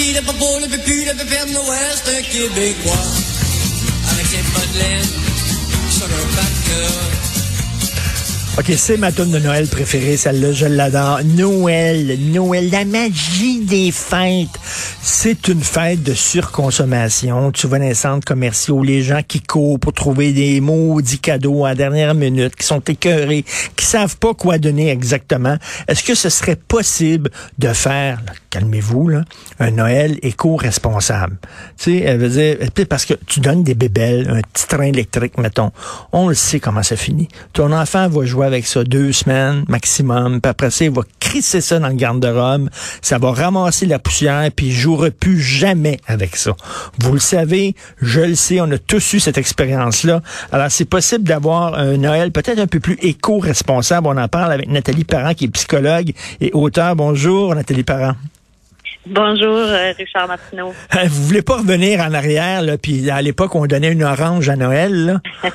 pipi, le popo, le pipi, le pépère de un Québécois. Avec ses bottes sur le cœur. OK, c'est ma tune de Noël préférée, celle-là, je l'adore. Noël, Noël, la magie des fêtes. C'est une fête de surconsommation. Tu vois dans les centres commerciaux, les gens qui courent pour trouver des maudits cadeaux à dernière minute, qui sont écœurés, qui savent pas quoi donner exactement. Est-ce que ce serait possible de faire, calmez-vous, un Noël éco-responsable? Tu sais, elle veut dire, parce que tu donnes des bébelles, un petit train électrique, mettons. On le sait comment ça finit. Ton enfant va jouer avec ça deux semaines maximum, puis après ça, il va crisser ça dans le garde-robe, ça va ramasser la poussière, puis il jouera plus jamais avec ça. Vous le savez, je le sais, on a tous eu cette expérience-là. Alors, c'est possible d'avoir un Noël peut-être un peu plus éco-responsable. On en parle avec Nathalie Parent, qui est psychologue et auteur. Bonjour, Nathalie Parent. Bonjour, euh, Richard Martineau. Vous voulez pas revenir en arrière, là, puis à l'époque, on donnait une orange à Noël, là?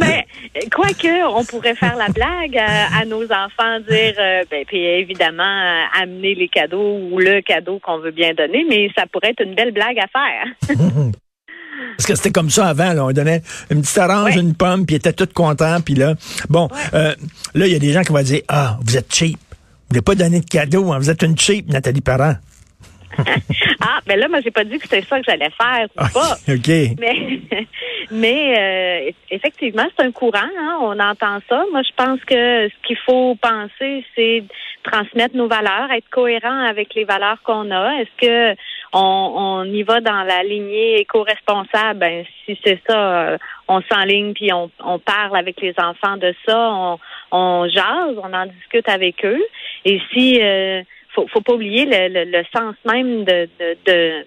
Mais quoique, on pourrait faire la blague à, à nos enfants, dire, euh, ben, puis évidemment, euh, amener les cadeaux ou le cadeau qu'on veut bien donner, mais ça pourrait être une belle blague à faire. Parce que c'était comme ça avant, là. On donnait une petite orange, Ouais. une pomme, puis ils étaient tous contents, puis là, bon, euh, là, il y a des gens qui vont dire, ah, vous êtes cheap. Vous voulez pas donner de cadeau, hein. vous êtes une cheap, Nathalie Parent. ah, ben là, moi, j'ai pas dit que c'était ça que j'allais faire, Ah, ou pas. OK. Mais, mais euh, effectivement, c'est un courant. Hein, on entend ça. Moi, je pense que ce qu'il faut penser, c'est transmettre nos valeurs, être cohérent avec les valeurs qu'on a. Est-ce que on, on y va dans la lignée éco-responsable? Ben, si c'est ça, euh, on s'enligne puis on, on parle avec les enfants de ça. On, on jase, on en discute avec eux. Et si euh, faut, faut pas oublier le, le, le sens même de, de, de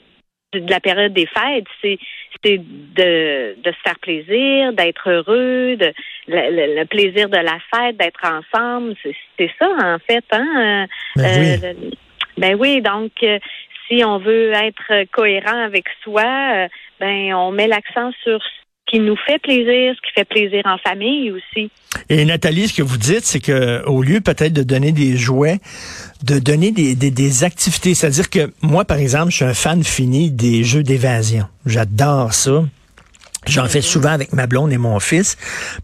de la période des fêtes, c'est c'est de, de se faire plaisir, d'être heureux, de le, plaisir de la fête, d'être ensemble. C'est ça en fait, hein. Ben oui. Euh, ben oui, donc euh, si on veut être cohérent avec soi, euh, ben on met l'accent sur qui nous fait plaisir, ce qui fait plaisir en famille aussi. Et Nathalie, ce que vous dites, c'est que au lieu peut-être de donner des jouets, de donner des, des, des activités. C'est-à-dire que moi, par exemple, je suis un fan fini des jeux d'évasion. J'adore ça. J'en fais souvent avec ma blonde et mon fils.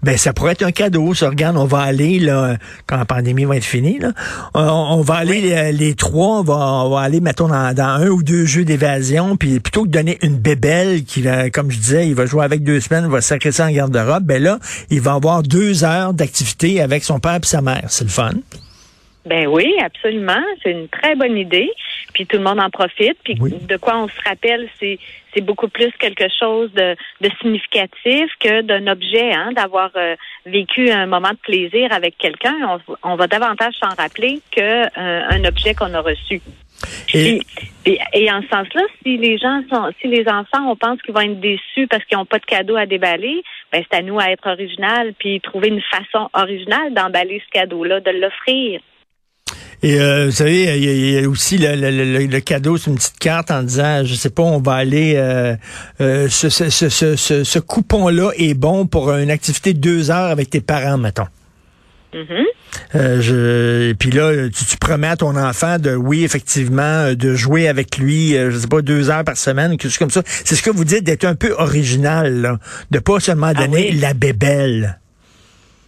Ben, ça pourrait être un cadeau. Ça, regarde, on va aller, là, quand la pandémie va être finie, là, on, on va aller les, les trois, on va, on va aller, mettons, dans, dans un ou deux jeux d'évasion, puis plutôt que de donner une bébelle qui va, comme je disais, il va jouer avec deux semaines, il va sacrer ça en garde-robe, ben là, il va avoir deux heures d'activité avec son père et sa mère. C'est le fun. Ben oui, absolument. C'est une très bonne idée. Puis tout le monde en profite. Puis Oui. de quoi on se rappelle, c'est c'est beaucoup plus quelque chose de, de significatif que d'un objet, hein, d'avoir euh, vécu un moment de plaisir avec quelqu'un. On, on va davantage s'en rappeler que euh, un objet qu'on a reçu. Et, Puis- et, et en ce sens-là, si les gens sont, si les enfants, on pense qu'ils vont être déçus parce qu'ils n'ont pas de cadeau à déballer, ben c'est à nous à être original puis trouver une façon originale d'emballer ce cadeau-là, de l'offrir. Et euh, vous savez, il y, a- il y a aussi le, le- le- le cadeau, c'est une petite carte en disant, je sais pas, on va aller, euh, euh, ce, ce, ce, ce, ce- ce coupon-là est bon pour une activité de deux heures avec tes parents, mettons. Euh, je, et puis là, tu, tu promets à ton enfant de, oui, effectivement, de jouer avec lui, je sais pas, deux heures par semaine, quelque chose comme ça. C'est ce que vous dites d'être un peu original, là, de pas seulement Ah donner oui. la bébelle.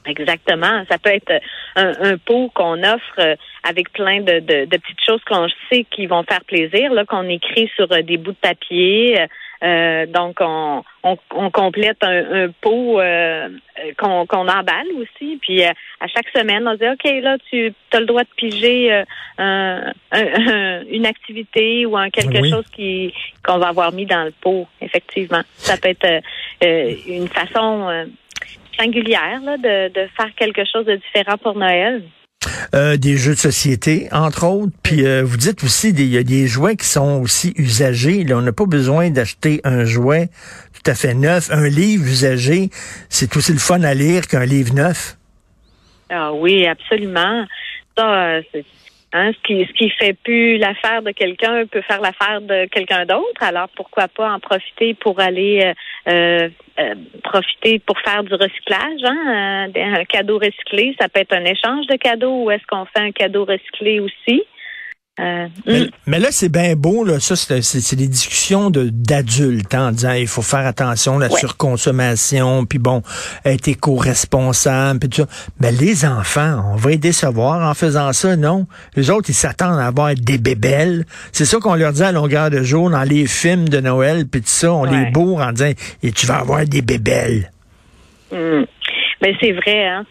Exactement. Ça peut être un, un pot qu'on offre euh, avec plein de, de, de petites choses qu'on sait qui vont faire plaisir, là, qu'on écrit sur euh, des bouts de papier. Euh, donc, on, on, on complète un, un pot euh, euh, qu'on qu'on emballe aussi. Puis, euh, à chaque semaine, on dit, OK, là, tu as le droit de piger euh, un- un- une activité ou un quelque Oui. chose qui qu'on va avoir mis dans le pot, effectivement. Ça peut être euh, euh, une façon... singulière là, de, de faire quelque chose de différent pour Noël. Euh, des jeux de société, entre autres. Puis euh, vous dites aussi, des- il y a des jouets qui sont aussi usagés. Là, on n'a pas besoin d'acheter un jouet tout à fait neuf. Un livre usagé, c'est aussi le fun à lire qu'un livre neuf. Ah oui, absolument. Ça, euh, c'est hein, ce qui ce qui fait plus l'affaire de quelqu'un peut faire l'affaire de quelqu'un d'autre. Alors pourquoi pas en profiter pour aller euh, euh, euh, profiter pour faire du recyclage, hein? euh, un cadeau recyclé, ça peut être un échange de cadeaux ou est-ce qu'on fait un cadeau recyclé aussi? Euh, Mais, mm. mais là, c'est bien beau, là. Ça, c'est des discussions de- d'adultes hein, en disant il faut faire attention à la Ouais. surconsommation, puis bon, être éco-responsable, puis tout ça. Mais les enfants, on va les décevoir en faisant ça, non? Les autres, ils s'attendent à avoir des bébelles. C'est ça qu'on leur dit à longueur de jour dans les films de Noël, puis tout ça, on les bourre en disant et tu vas avoir des bébelles. Mm. Ben c'est vrai, hein.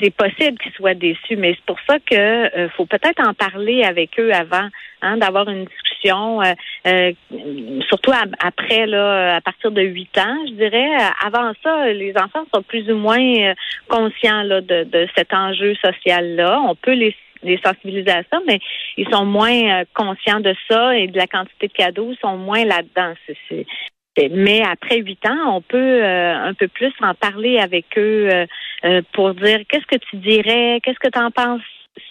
C'est possible qu'ils soient déçus, mais c'est pour ça que euh, faut peut-être en parler avec eux avant, hein, d'avoir une discussion, euh, euh, surtout après là, à partir de 8 ans, je dirais. Avant ça, les enfants sont plus ou moins euh, conscients là de, de cet enjeu social là. On peut les les sensibiliser à ça, mais ils sont moins euh, conscients de ça et de la quantité de cadeaux, ils sont moins là-dedans. C'est- mais après huit ans, on peut euh, un peu plus en parler avec eux euh, euh, pour dire qu'est-ce que tu dirais, qu'est-ce que tu en penses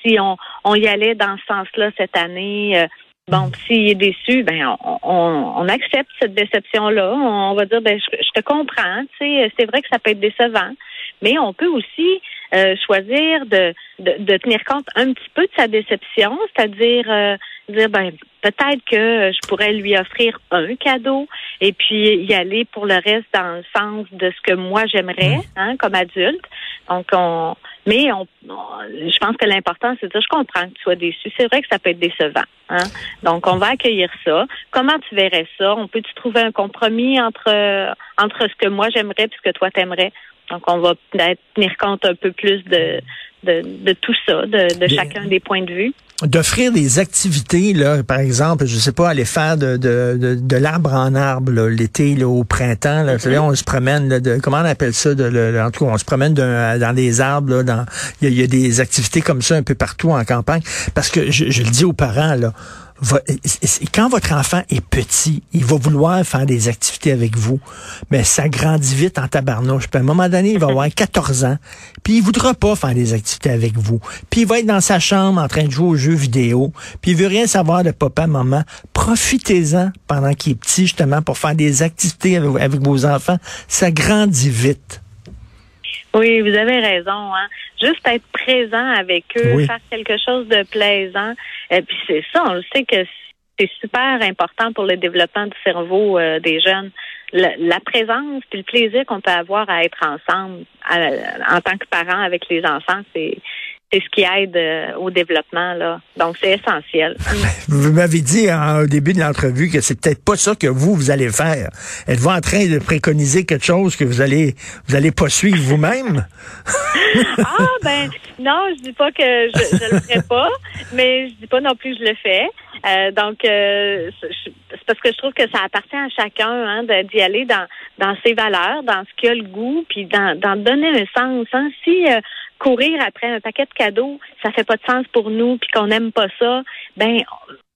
si on, on y allait dans ce sens-là cette année. Bon, s'il est déçu, ben on, on, on accepte cette déception-là. On va dire, ben je, je te comprends. Tu sais, c'est vrai que ça peut être décevant, mais on peut aussi euh, choisir de, de, de tenir compte un petit peu de sa déception, c'est-à-dire euh, dire ben peut-être que je pourrais lui offrir un cadeau et puis y aller pour le reste dans le sens de ce que moi j'aimerais hein, comme adulte. Donc on mais on, on- je pense que l'important c'est de dire je comprends que tu sois déçu. C'est vrai que ça peut être décevant. Hein? Donc on va accueillir ça. Comment tu verrais ça? On peut tu trouver un compromis entre entre ce que moi j'aimerais et ce que toi t'aimerais? Donc on va peut-être tenir compte un peu plus de de, de tout ça, de, de chacun des points de vue. D'offrir des activités, là, par exemple, je sais pas, aller faire de, de, de, de l'arbre en arbre là, l'été, au printemps. Là, on se promène, là, de, comment on appelle ça? De, le- en tout cas, on se promène d'un- dans des arbres. Là, dans, il y, a- il y a des activités comme ça un peu partout en campagne. Parce que je, je le dis aux parents, là, va- quand votre enfant est petit, il va vouloir faire des activités avec vous, mais ça grandit vite en tabarnouche. Puis à un moment donné, il va avoir 14 ans, puis il voudra pas faire des activités avec vous. Puis il va être dans sa chambre en train de jouer aux jeux vidéo, puis il veut rien savoir de papa, maman. Profitez-en pendant qu'il est petit, justement, pour faire des activités avec, avec vos enfants. Ça grandit vite. Oui, vous avez raison. Hein? Juste être présent avec eux, Oui. faire quelque chose de plaisant. Et puis c'est ça, on le sait que c'est super important pour le développement du cerveau euh, des jeunes. La, la présence puis le plaisir qu'on peut avoir à être ensemble à- en tant que parents avec les enfants, c'est c'est ce qui aide euh, au développement là. Donc c'est essentiel. Vous m'avez dit en- au début de l'entrevue que c'est peut-être pas ça que vous, vous allez faire. Êtes-vous en train de préconiser quelque chose que vous allez, vous allez pas suivre vous-même? Ah ben non, je dis pas que je, je le ferai pas, mais je dis pas non plus que je le fais. Euh, donc euh, c'est parce que je trouve que ça appartient à chacun hein, d'y aller dans dans ses valeurs, dans ce qu'il a le goût, puis dans, dans donner un sens. Hein. Si euh, courir après un paquet de cadeaux, ça fait pas de sens pour nous, puis qu'on n'aime pas ça, ben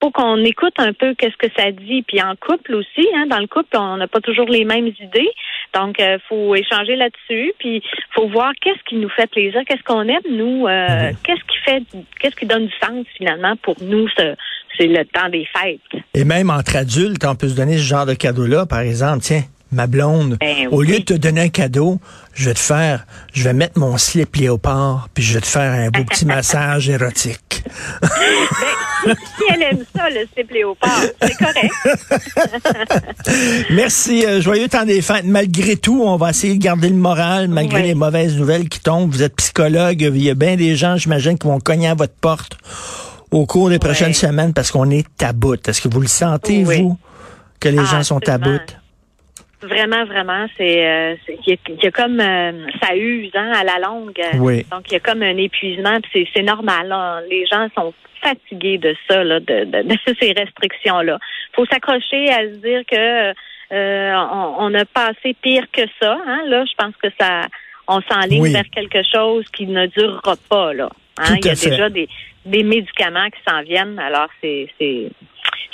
faut qu'on écoute un peu qu'est-ce que ça dit. Puis en couple aussi, hein, dans le couple, on n'a pas toujours les mêmes idées. Donc, il faut échanger là-dessus. Puis faut voir qu'est-ce qui nous fait plaisir, qu'est-ce qu'on aime, nous, euh, qu'est-ce qui fait qu'est-ce qui donne du sens finalement pour nous, ce- c'est le temps des fêtes. Et même entre adultes, on peut se donner ce genre de cadeau-là. Par exemple, tiens, ma blonde, Ben au oui. lieu de te donner un cadeau, je vais te faire, je vais mettre mon slip léopard, puis je vais te faire un beau petit massage érotique. Ben, si elle aime ça, le slip léopard, c'est correct. Merci, euh, joyeux temps des fêtes. Malgré tout, on va essayer de garder le moral, malgré Oui. les mauvaises nouvelles qui tombent. Vous êtes psychologue, il y a bien des gens, j'imagine, qui vont cogner à votre porte au cours des prochaines semaines parce qu'on est à bout. Est-ce que vous le sentez, vous, que les Ah, gens sont à bout? Vraiment, vraiment, c'est euh, il y, a- il y a comme euh, ça use hein, à la longue. Oui. Donc il y a comme un épuisement, puis c'est normal. là. Les gens sont fatigués de ça, là, de, de, de ces restrictions là. Faut s'accrocher à se dire que euh, on, on a passé pire que ça. Hein, là, je pense que ça, on s'enligne Oui. vers quelque chose qui ne durera pas là. Hein, il y a fait. déjà des, des médicaments qui s'en viennent. Alors c'est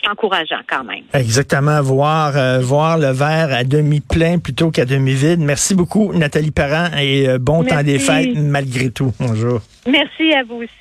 encourageant quand même. Exactement, voir euh, voir le verre à demi plein plutôt qu'à demi vide. Merci beaucoup, Nathalie Parent, et euh, bon temps des fêtes malgré tout. Bonjour. Merci à vous aussi.